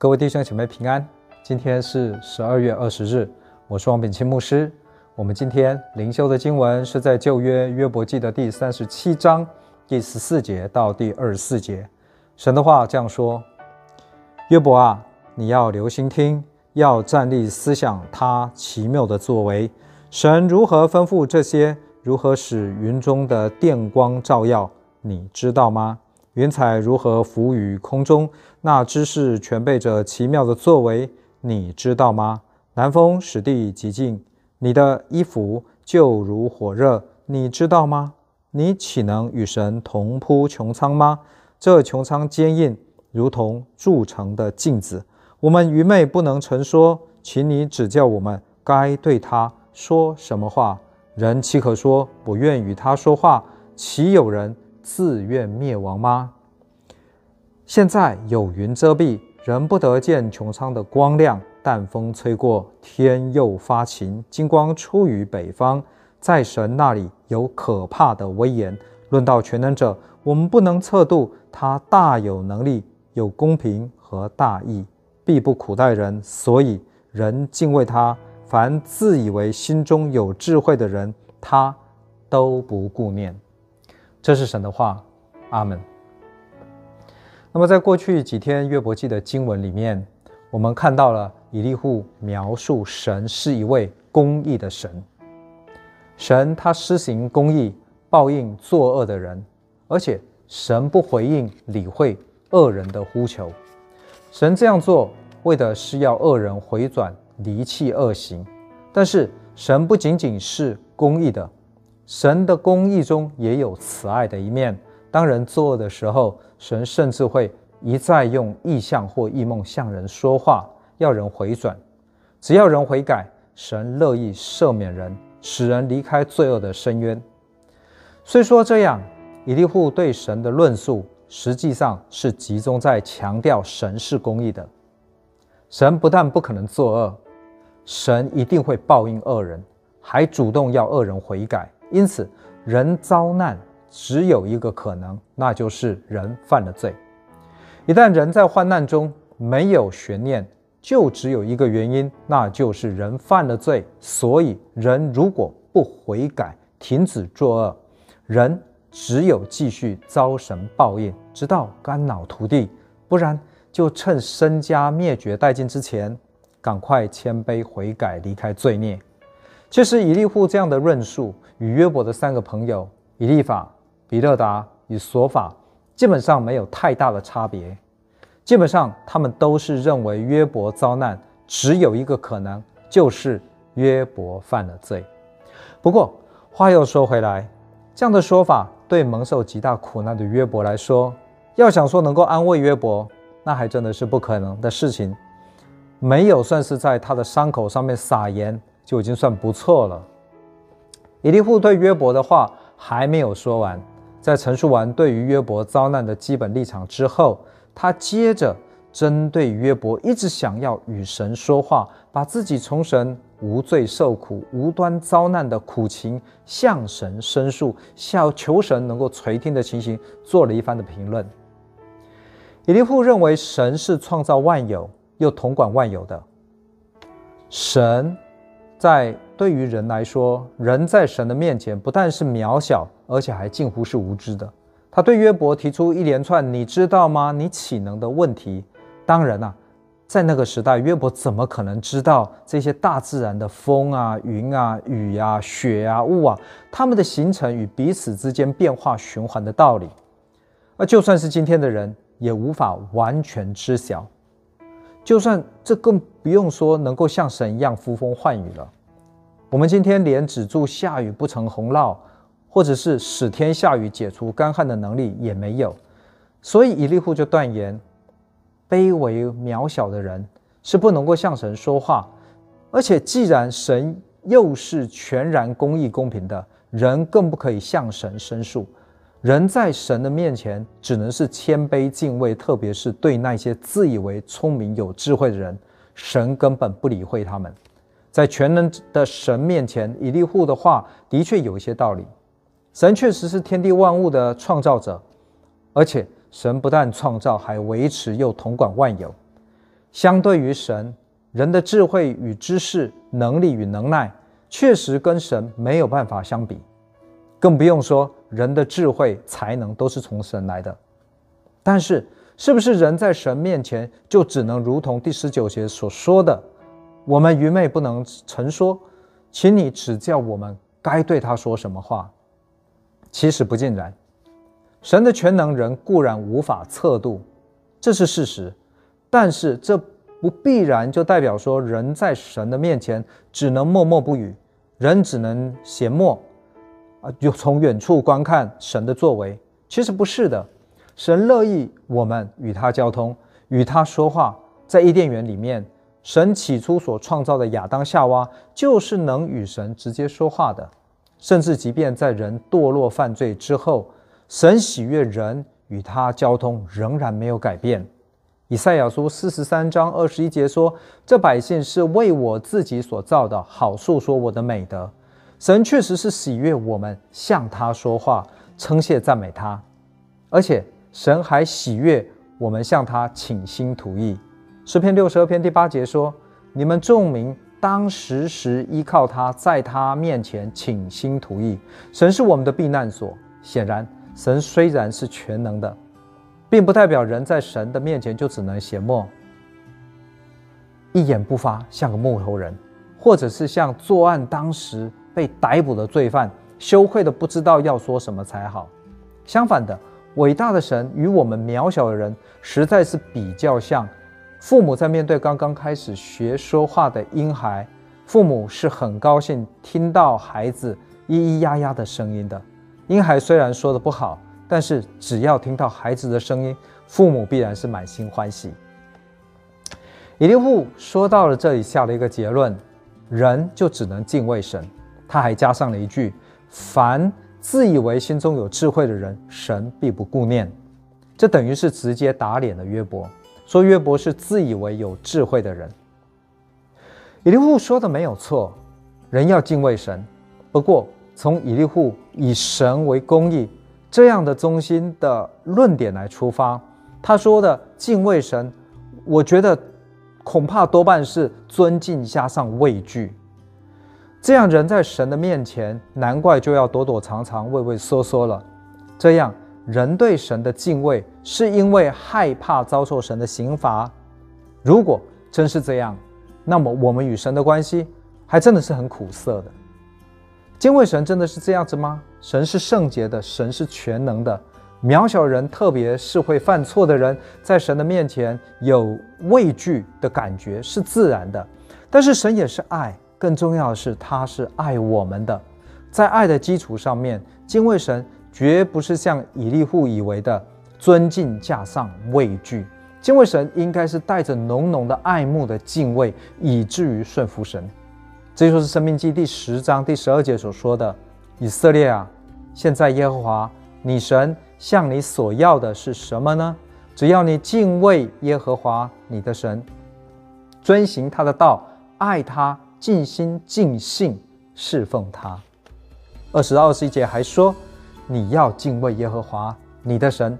各位弟兄姐妹平安，今天是十二月二十日，我是王炳钦牧师。我们今天灵修的经文是在旧约约伯记的第三十七章第十四节到第二十四节。神的话这样说：约伯啊，你要留心听，要站立思想他奇妙的作为。神如何吩咐这些？如何使云中的电光照耀？你知道吗？云彩如何浮于空中？那知识全备着奇妙的作为，你知道吗？南风使地极静，你的衣服就如火热，你知道吗？你岂能与神同铺穹苍吗？这穹苍坚硬，如同铸成的镜子。我们愚昧不能成说，请你指教我们，该对他说什么话？人岂可说我愿与他说话？岂有人自愿灭亡吗？现在有云遮蔽，人不得见穹苍的光亮。但风吹过，天又发晴，金光出于北方。在神那里有可怕的威严。论到全能者，我们不能测度。他大有能力，有公平和大义，必不苦待人，所以人敬畏他。凡自以为心中有智慧的人，他都不顾念。这是神的话，阿门。那么，在过去几天约伯记的经文里面，我们看到了以利户描述神是一位公义的神。神他施行公义，报应作恶的人，而且神不回应理会恶人的呼求。神这样做，为的是要恶人回转，离弃恶行。但是神不仅仅是公义的，神的公义中也有慈爱的一面。当人作恶的时候，神甚至会一再用异象或异梦向人说话，要人回转。只要人悔改，神乐意赦免人，使人离开罪恶的深渊。虽说这样，以利户对神的论述实际上是集中在强调神是公义的。神不但不可能作恶，神一定会报应恶人，还主动要恶人悔改。因此，人遭难。只有一个可能，那就是人犯了罪。一旦人在患难中没有悬念，就只有一个原因，那就是人犯了罪。所以，人如果不悔改，停止作恶，人只有继续遭神报应，直到肝脑涂地；不然，就趁身家灭绝殆尽之前，赶快谦卑悔改，离开罪孽。其实，以利户这样的论述与约伯的三个朋友以利法。比勒达与索法基本上没有太大的差别，基本上他们都是认为约伯遭难只有一个可能，就是约伯犯了罪。不过话又说回来，这样的说法对蒙受极大苦难的约伯来说，要想说能够安慰约伯，那还真的是不可能的事情。没有算是在他的伤口上面撒盐，就已经算不错了。以利户对约伯的话还没有说完。在陈述完对于约伯遭难的基本立场之后，他接着针对约伯一直想要与神说话，把自己从神无罪受苦、无端遭难的苦情向神申诉，向求神能够垂听的情形做了一番的评论。以利户认为神是创造万有又统管万有的，神在。对于人来说，人在神的面前不但是渺小，而且还近乎是无知的。他对约伯提出一连串“你知道吗？你岂能”的问题。当然啊，在那个时代，约伯怎么可能知道这些大自然的风啊、云啊、雨啊、雪啊、雾啊，它们的形成与彼此之间变化循环的道理？而就算是今天的人，也无法完全知晓。就算这更不用说能够像神一样呼风唤雨了。我们今天连止住下雨不成洪涝，或者是使天下雨解除干旱的能力也没有，所以以利户就断言，卑微渺小的人是不能够向神说话，而且既然神又是全然公义公平的，人更不可以向神申诉。人在神的面前只能是谦卑敬畏，特别是对那些自以为聪明有智慧的人，神根本不理会他们。在全能的神面前，以利户的话的确有一些道理。神确实是天地万物的创造者，而且神不但创造，还维持又统管万有。相对于神，人的智慧与知识、能力与能耐，确实跟神没有办法相比，更不用说人的智慧、才能都是从神来的。但是，是不是人在神面前就只能如同第十九节所说的，我们愚昧不能陈说，请你指教我们该对他说什么话？其实不尽然，神的全能人固然无法测度，这是事实。但是这不必然就代表说人在神的面前只能默默不语，人只能缄默，啊，就从远处观看神的作为。其实不是的，神乐意我们与他交通，与他说话。在伊甸园里面，神起初所创造的亚当夏娃就是能与神直接说话的。甚至即便在人堕落犯罪之后，神喜悦人与他交通，仍然没有改变。以赛亚书四十三章二十一节说：“这百姓是为我自己所造的，好述说我的美德。”神确实是喜悦我们向他说话，称谢赞美他，而且神还喜悦我们向他倾心吐意。诗篇六十二篇第八节说：“你们众民。”当时时依靠他，在他面前倾心吐意。神是我们的避难所。显然，神虽然是全能的，并不代表人在神的面前就只能缄默，一言不发，像个木头人，或者是像作案当时被逮捕的罪犯，羞愧的不知道要说什么才好。相反的，伟大的神与我们渺小的人，实在是比较像。父母在面对刚刚开始学说话的婴孩，父母是很高兴听到孩子咿咿呀呀的声音的。婴孩虽然说的不好，但是只要听到孩子的声音，父母必然是满心欢喜。以利户说到了这里，下了一个结论：人就只能敬畏神。他还加上了一句：凡自以为心中有智慧的人，神必不顾念。这等于是直接打脸了约伯。说约伯是自以为有智慧的人，以利户说的没有错，人要敬畏神。不过，从以利户以神为公义这样的中心的论点来出发，他说的敬畏神，我觉得恐怕多半是尊敬加上畏惧。这样人在神的面前，难怪就要躲躲藏藏、畏畏缩缩了。这样。人对神的敬畏，是因为害怕遭受神的刑罚。如果真是这样，那么我们与神的关系还真的是很苦涩的。敬畏神真的是这样子吗？神是圣洁的，神是全能的。渺小人，特别是会犯错的人，在神的面前有畏惧的感觉是自然的。但是神也是爱，更重要的是他是爱我们的。在爱的基础上面，敬畏神。绝不是像以利户以为的尊敬加上畏惧，敬畏神应该是带着浓浓的爱慕的敬畏，以至于顺服神。这就是《申命记》第十章第十二节所说的：“以色列啊，现在耶和华你神向你所要的是什么呢？只要你敬畏耶和华你的神，遵行他的道，爱他，尽心尽性侍奉他。”二十到二十一节还说。你要敬畏耶和华你的神，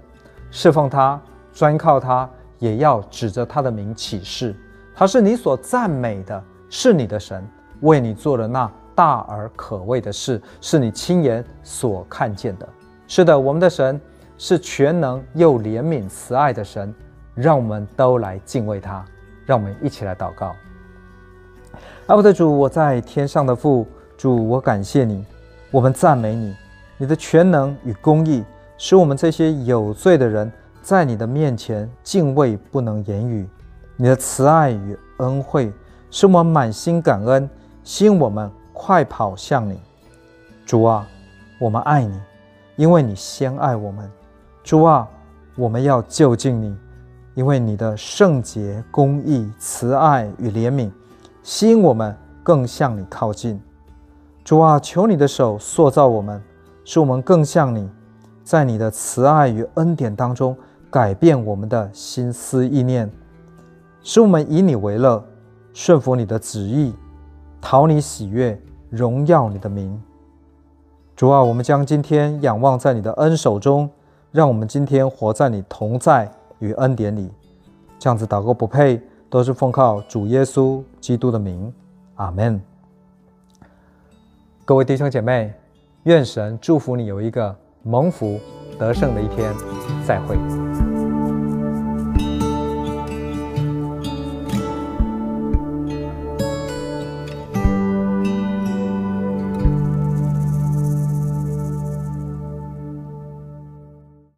侍奉他，专靠他，也要指着他的名起誓，他是你所赞美的，是你的神，为你做了那大而可畏的事，是你亲眼所看见的。是的，我们的神是全能又怜悯慈爱的神，让我们都来敬畏他。让我们一起来祷告。爱我的主，我在天上的父，主，我感谢你，我们赞美你。你的全能与公义，使我们这些有罪的人在你的面前敬畏不能言语；你的慈爱与恩惠，使我们满心感恩，吸引我们快跑向你。主啊，我们爱你，因为你先爱我们。主啊，我们要就近你，因为你的圣洁、公义、慈爱与怜悯，吸引我们更向你靠近。主啊，求你的手塑造我们。使我们更像你，在你的慈爱与恩典当中改变我们的心思意念，使我们以你为乐，顺服你的旨意，讨你喜悦，荣耀你的名。主啊，我们将今天仰望在你的恩手中，让我们今天活在你同在与恩典里。这样子祷告不配，都是奉靠主耶稣基督的名，阿门。各位弟兄姐妹，愿神祝福你有一个蒙福得胜的一天，再会。